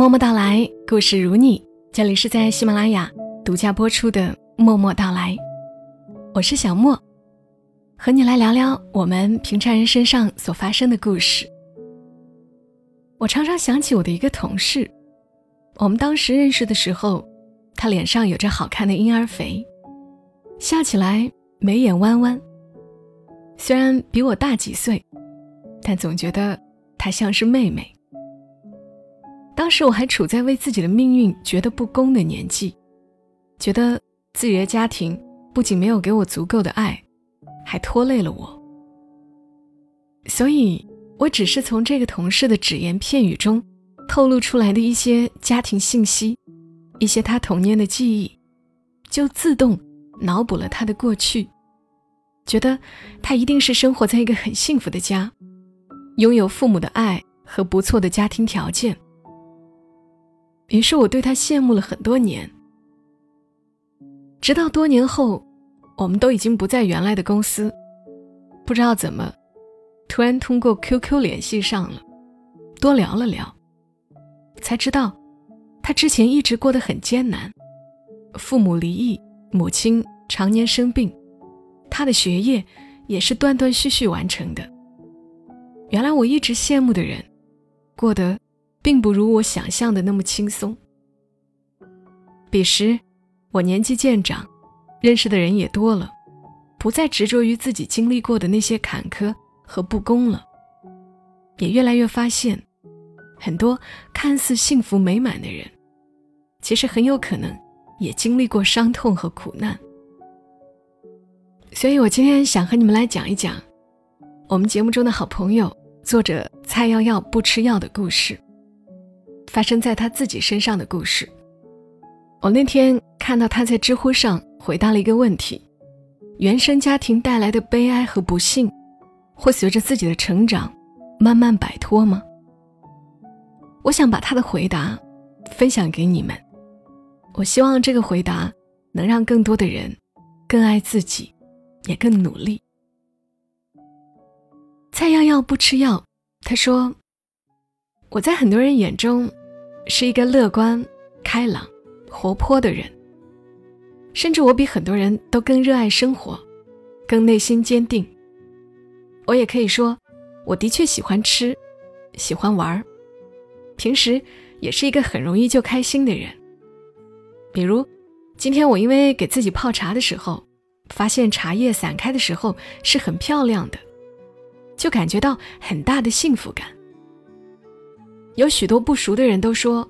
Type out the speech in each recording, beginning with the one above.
默默到来，故事如你。这里是在喜马拉雅独家播出的《默默到来》，我是小莫，和你来聊聊我们平常人身上所发生的故事。我常常想起我的一个同事，我们当时认识的时候，他脸上有着好看的婴儿肥，笑起来眉眼弯弯。虽然比我大几岁，但总觉得她像是妹妹。当时我还处在为自己的命运觉得不公的年纪，觉得自己的家庭不仅没有给我足够的爱，还拖累了我。所以，我只是从这个同事的只言片语中透露出来的一些家庭信息，一些他童年的记忆，就自动脑补了他的过去，觉得他一定是生活在一个很幸福的家，拥有父母的爱和不错的家庭条件。于是我对他羡慕了很多年，直到多年后，我们都已经不在原来的公司，不知道怎么，突然通过 QQ 联系上了，多聊了聊，才知道，他之前一直过得很艰难，父母离异，母亲常年生病，他的学业也是断断续续完成的。原来我一直羡慕的人，过得。并不如我想象的那么轻松。彼时，我年纪渐长，认识的人也多了，不再执着于自己经历过的那些坎坷和不公了，也越来越发现，很多看似幸福美满的人，其实很有可能也经历过伤痛和苦难。所以我今天想和你们来讲一讲，我们节目中的好朋友作者蔡耀耀不吃药的故事。发生在他自己身上的故事。我那天看到他在知乎上回答了一个问题：原生家庭带来的悲哀和不幸，会随着自己的成长慢慢摆脱吗？我想把他的回答分享给你们。我希望这个回答能让更多的人更爱自己，也更努力。蔡耀耀不吃药，他说：“我在很多人眼中。”是一个乐观、开朗、活泼的人，甚至我比很多人都更热爱生活，更内心坚定。我也可以说，我的确喜欢吃，喜欢玩平时也是一个很容易就开心的人。比如，今天我因为给自己泡茶的时候，发现茶叶散开的时候是很漂亮的，就感觉到很大的幸福感。有许多不熟的人都说，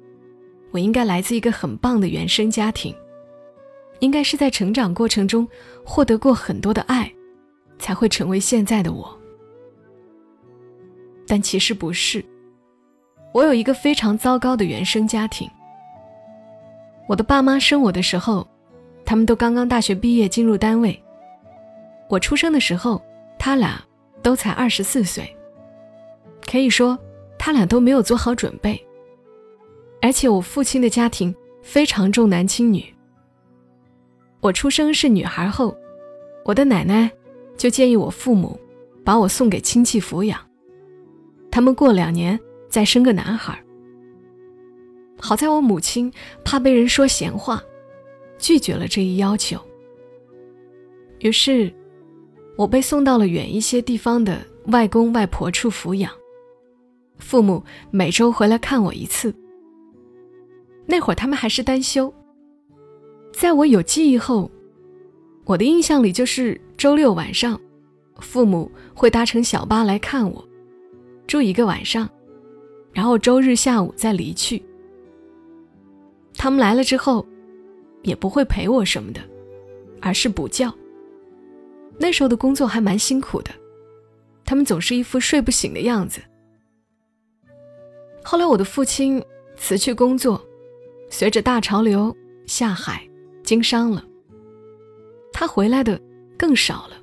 我应该来自一个很棒的原生家庭，应该是在成长过程中获得过很多的爱，才会成为现在的我。但其实不是，我有一个非常糟糕的原生家庭。我的爸妈生我的时候，他们都刚刚大学毕业进入单位。我出生的时候，他俩都才二十四岁，可以说。他俩都没有做好准备，而且我父亲的家庭非常重男轻女。我出生是女孩后，我的奶奶就建议我父母把我送给亲戚抚养，他们过两年再生个男孩。好在我母亲怕被人说闲话，拒绝了这一要求。于是，我被送到了远一些地方的外公外婆处抚养。父母每周回来看我一次。那会儿他们还是单休。在我有记忆后，我的印象里就是周六晚上，父母会搭乘小巴来看我，住一个晚上，然后周日下午再离去。他们来了之后，也不会陪我什么的，而是补觉。那时候的工作还蛮辛苦的，他们总是一副睡不醒的样子。后来，我的父亲辞去工作，随着大潮流下海经商了。他回来的更少了。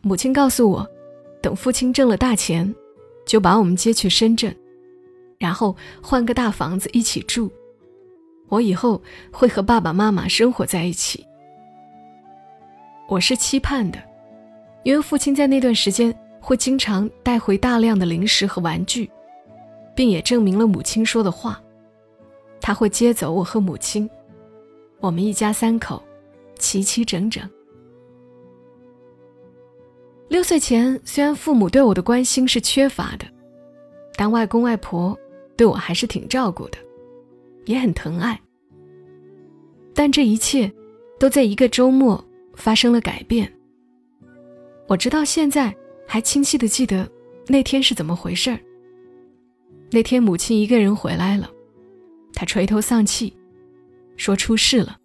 母亲告诉我，等父亲挣了大钱，就把我们接去深圳，然后换个大房子一起住。我以后会和爸爸妈妈生活在一起。我是期盼的，因为父亲在那段时间会经常带回大量的零食和玩具。并也证明了母亲说的话，他会接走我和母亲，我们一家三口齐齐整整。六岁前，虽然父母对我的关心是缺乏的，但外公外婆对我还是挺照顾的，也很疼爱。但这一切都在一个周末发生了改变。我直到现在还清晰的记得那天是怎么回事儿。那天母亲一个人回来了，她垂头丧气，说出事了。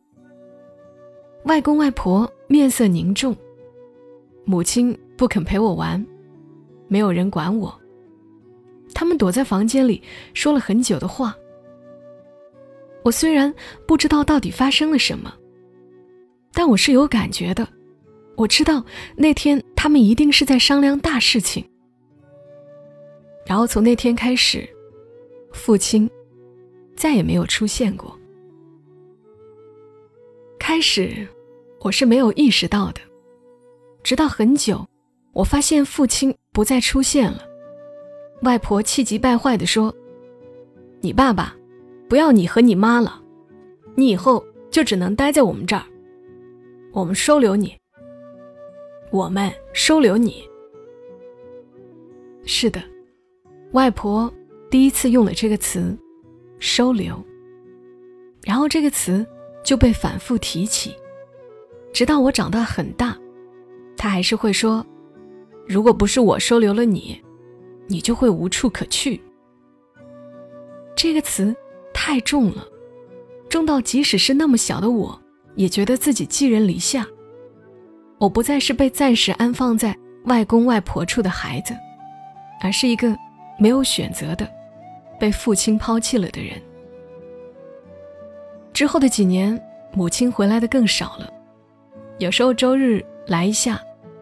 外公外婆面色凝重，母亲不肯陪我玩，没有人管我。他们躲在房间里说了很久的话。我虽然不知道到底发生了什么，但我是有感觉的。我知道那天他们一定是在商量大事情。然后从那天开始，父亲再也没有出现过。开始我是没有意识到的，直到很久，我发现父亲不再出现了。外婆气急败坏地说：“你爸爸。”不要你和你妈了，你以后就只能待在我们这儿。我们收留你，我们收留你。是的，外婆第一次用了这个词“收留”，然后这个词就被反复提起，直到我长大很大，他还是会说：“如果不是我收留了你，你就会无处可去。”这个词。太重了，重到即使是那么小的我，也觉得自己寄人篱下。我不再是被暂时安放在外公外婆处的孩子，而是一个没有选择的，被父亲抛弃了的人。之后的几年，母亲回来的更少了，有时候周日来一下，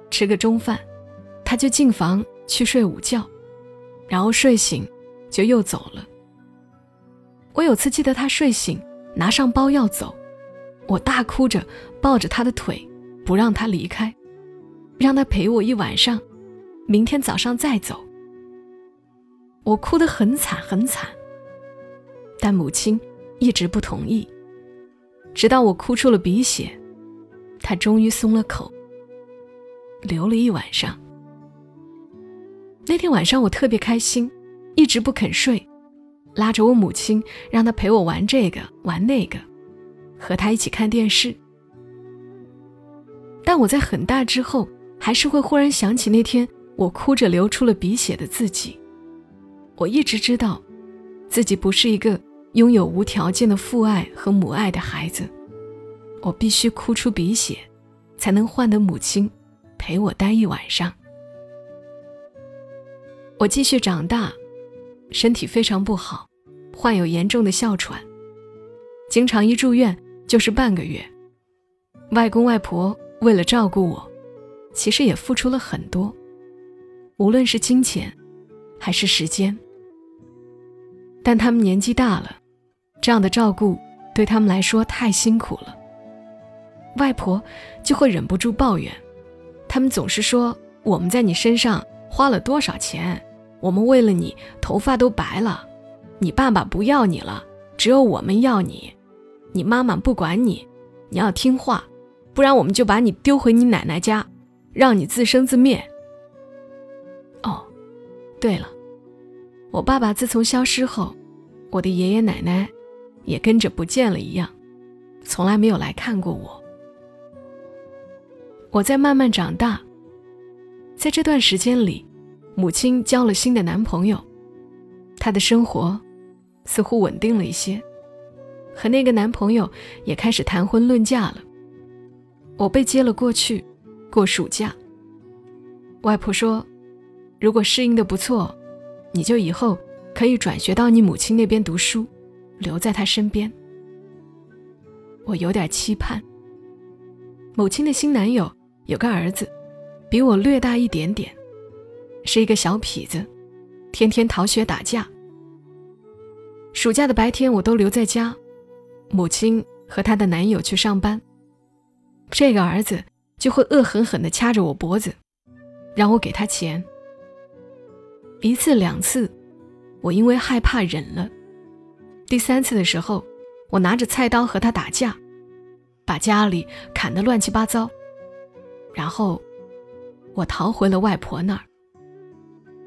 吃个中饭，他就进房去睡午觉，然后睡醒就又走了。我有次记得他睡醒，拿上包要走，我大哭着抱着他的腿，不让他离开，让他陪我一晚上，明天早上再走。我哭得很惨很惨，但母亲一直不同意，直到我哭出了鼻血，她终于松了口，留了一晚上。那天晚上我特别开心，一直不肯睡。拉着我母亲，让她陪我玩这个玩那个，和她一起看电视。但我在很大之后，还是会忽然想起那天我哭着流出了鼻血的自己。我一直知道，自己不是一个拥有无条件的父爱和母爱的孩子。我必须哭出鼻血，才能换得母亲陪我待一晚上。我继续长大。身体非常不好，患有严重的哮喘，经常一住院就是半个月。外公外婆为了照顾我，其实也付出了很多，无论是金钱还是时间。但他们年纪大了，这样的照顾对他们来说太辛苦了。外婆就会忍不住抱怨，他们总是说我们在你身上花了多少钱。我们为了你，头发都白了。你爸爸不要你了，只有我们要你。你妈妈不管你，你要听话，不然我们就把你丢回你奶奶家，让你自生自灭。哦，对了，我爸爸自从消失后，我的爷爷奶奶也跟着不见了一样，从来没有来看过我。我在慢慢长大，在这段时间里。母亲交了新的男朋友，她的生活似乎稳定了一些，和那个男朋友也开始谈婚论嫁了。我被接了过去，过暑假。外婆说：“如果适应的不错，你就以后可以转学到你母亲那边读书，留在她身边。”我有点期盼。母亲的新男友有个儿子，比我略大一点点。是一个小痞子，天天逃学打架。暑假的白天我都留在家，母亲和她的男友去上班。这个儿子就会恶狠狠地掐着我脖子，让我给他钱。一次两次，我因为害怕忍了，第三次的时候，我拿着菜刀和他打架，把家里砍得乱七八糟。然后，我逃回了外婆那儿。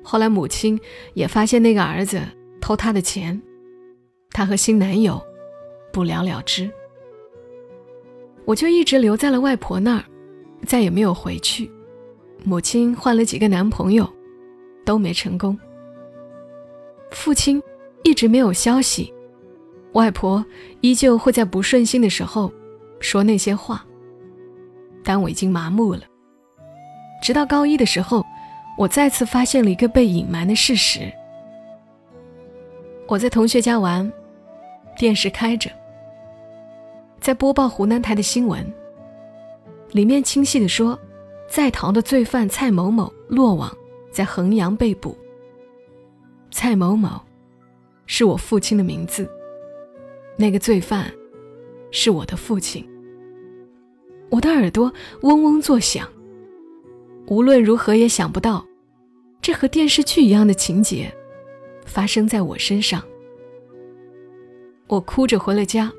后来母亲也发现那个儿子偷她的钱，她和新男友不了了之。我就一直留在了外婆那儿，再也没有回去。母亲换了几个男朋友，都没成功。父亲一直没有消息，外婆依旧会在不顺心的时候说那些话。但我已经麻木了。直到高一的时候，我再次发现了一个被隐瞒的事实：我在同学家玩，电视开着。在播报湖南台的新闻，里面清晰的说，在逃的罪犯蔡某某落网，在衡阳被捕。蔡某某，是我父亲的名字。那个罪犯，是我的父亲。我的耳朵嗡嗡作响。无论如何也想不到，这和电视剧一样的情节，发生在我身上。我哭着回了家。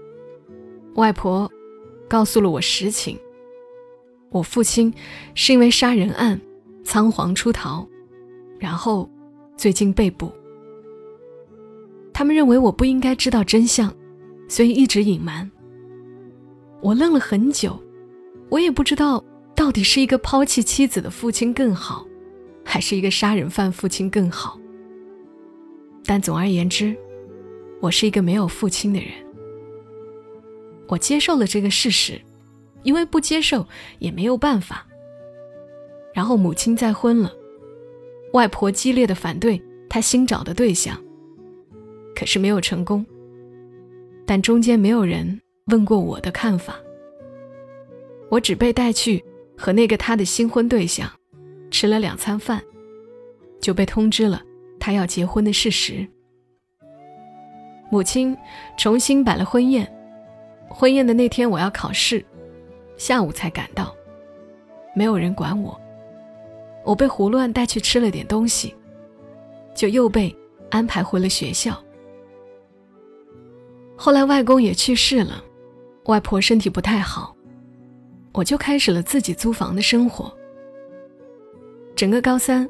外婆告诉了我实情。我父亲是因为杀人案仓皇出逃，然后最近被捕。他们认为我不应该知道真相，所以一直隐瞒。我愣了很久，我也不知道到底是一个抛弃妻子的父亲更好，还是一个杀人犯父亲更好。但总而言之，我是一个没有父亲的人。我接受了这个事实，因为不接受也没有办法。然后母亲再婚了，外婆激烈的反对她新找的对象，可是没有成功。但中间没有人问过我的看法，我只被带去和那个他的新婚对象吃了两餐饭，就被通知了他要结婚的事实。母亲重新摆了婚宴。婚宴的那天，我要考试，下午才赶到，没有人管我。我被胡乱带去吃了点东西，就又被安排回了学校。后来外公也去世了，外婆身体不太好，我就开始了自己租房的生活。整个高三，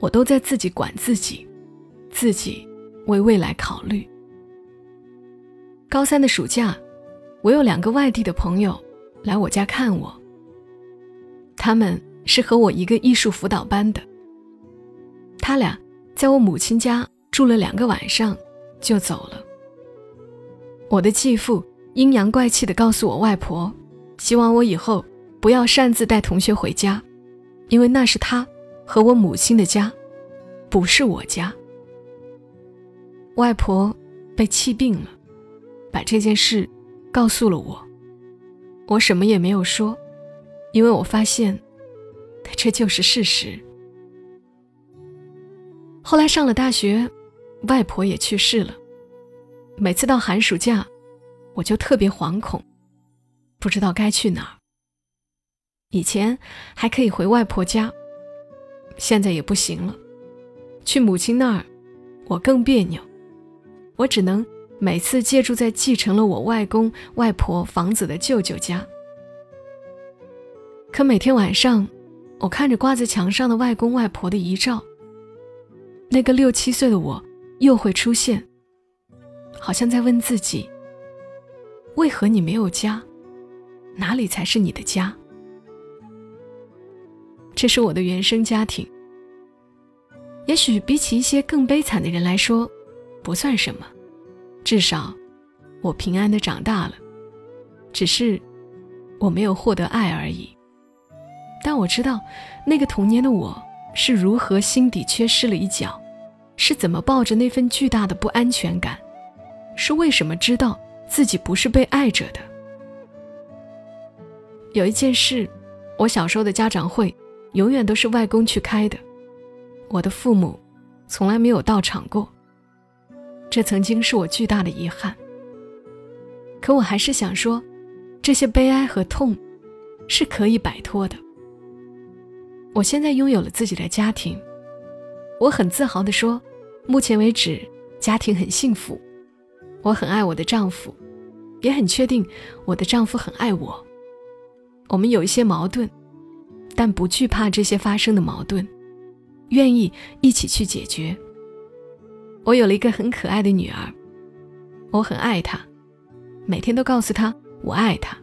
我都在自己管自己，自己为未来考虑。高三的暑假。我有两个外地的朋友来我家看我。他们是和我一个艺术辅导班的。他俩在我母亲家住了两个晚上，就走了。我的继父阴阳怪气地告诉我外婆，希望我以后不要擅自带同学回家，因为那是他和我母亲的家，不是我家。外婆被气病了，把这件事。告诉了我，我什么也没有说，因为我发现，这就是事实。后来上了大学，外婆也去世了。每次到寒暑假，我就特别惶恐，不知道该去哪儿。以前还可以回外婆家，现在也不行了。去母亲那儿，我更别扭，我只能。每次借住在继承了我外公外婆房子的舅舅家，可每天晚上，我看着挂在墙上的外公外婆的遗照，那个六七岁的我又会出现，好像在问自己：为何你没有家？哪里才是你的家？这是我的原生家庭，也许比起一些更悲惨的人来说，不算什么。至少，我平安的长大了，只是我没有获得爱而已。但我知道，那个童年的我是如何心底缺失了一角，是怎么抱着那份巨大的不安全感，是为什么知道自己不是被爱着的。有一件事，我小时候的家长会永远都是外公去开的，我的父母从来没有到场过。这曾经是我巨大的遗憾，可我还是想说，这些悲哀和痛是可以摆脱的。我现在拥有了自己的家庭，我很自豪地说，目前为止家庭很幸福。我很爱我的丈夫，也很确定我的丈夫很爱我。我们有一些矛盾，但不惧怕这些发生的矛盾，愿意一起去解决。我有了一个很可爱的女儿，我很爱她，每天都告诉她我爱她，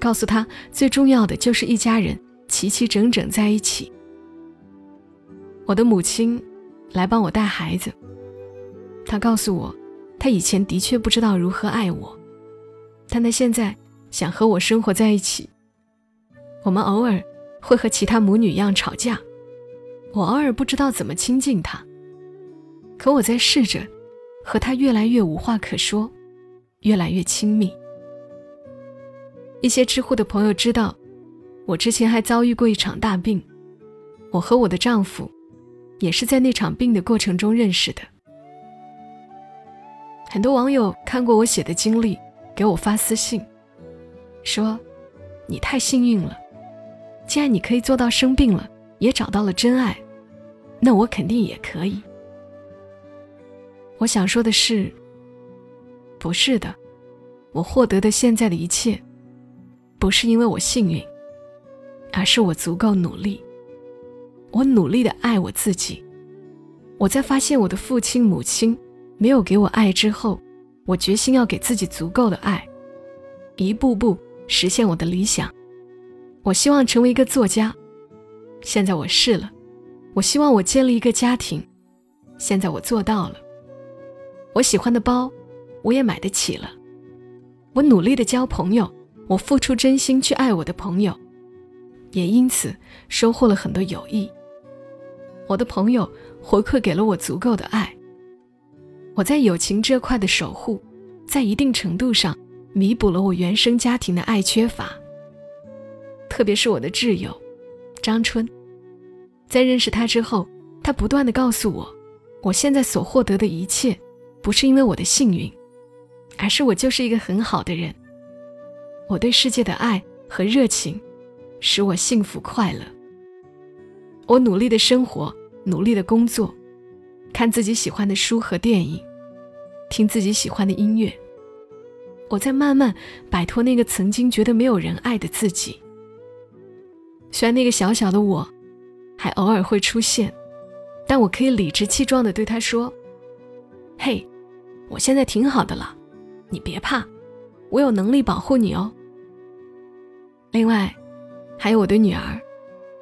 告诉她最重要的就是一家人齐齐整整在一起。我的母亲来帮我带孩子，她告诉我，她以前的确不知道如何爱我，但她现在想和我生活在一起。我们偶尔会和其他母女一样吵架，我偶尔不知道怎么亲近她，可我在试着和她越来越无话可说，越来越亲密。一些知乎的朋友知道，我之前还遭遇过一场大病，我和我的丈夫也是在那场病的过程中认识的。很多网友看过我写的经历，给我发私信，说：“你太幸运了。”既然你可以做到生病了也找到了真爱，那我肯定也可以。我想说的是，不是的，我获得的现在的一切，不是因为我幸运，而是我足够努力。我努力的爱我自己。我在发现我的父亲母亲没有给我爱之后，我决心要给自己足够的爱，一步步实现我的理想。我希望成为一个作家，现在我试了；我希望我建立一个家庭，现在我做到了。我喜欢的包，我也买得起了。我努力的交朋友，我付出真心去爱我的朋友，也因此收获了很多友谊。我的朋友回馈给了我足够的爱。我在友情这块的守护，在一定程度上弥补了我原生家庭的爱缺乏。特别是我的挚友张春，在认识他之后，他不断的告诉我，我现在所获得的一切，不是因为我的幸运，而是我就是一个很好的人。我对世界的爱和热情，使我幸福快乐。我努力的生活，努力的工作，看自己喜欢的书和电影，听自己喜欢的音乐。我在慢慢摆脱那个曾经觉得没有人爱的自己。虽然那个小小的我，还偶尔会出现，但我可以理直气壮地对他说：“嘿，我现在挺好的了，你别怕，我有能力保护你哦。”另外，还有我的女儿，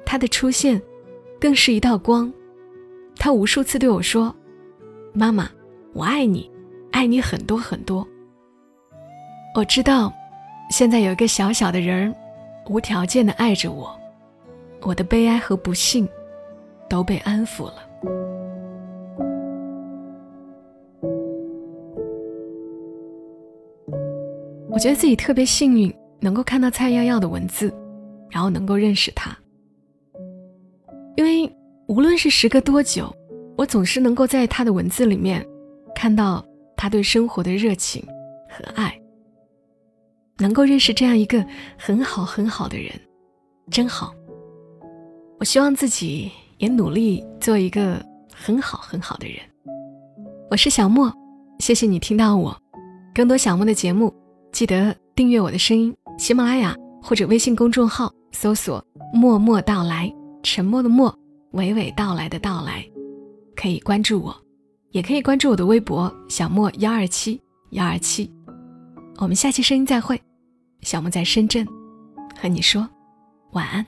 她的出现，更是一道光。她无数次对我说：“妈妈，我爱你，爱你很多很多。”我知道，现在有一个小小的人儿，无条件的爱着我。我的悲哀和不幸都被安抚了。我觉得自己特别幸运，能够看到蔡耀耀的文字，然后能够认识他。因为无论是时隔多久，我总是能够在他的文字里面看到他对生活的热情和爱。能够认识这样一个很好很好的人，真好。我希望自己也努力做一个很好很好的人。我是小莫，谢谢你听到我。更多小莫的节目，记得订阅我的声音，喜马拉雅或者微信公众号搜索“默默到来”，沉默的默，娓娓道来的到来，可以关注我，也可以关注我的微博小莫幺二七幺二七。我们下期声音再会，小莫在深圳和你说晚安。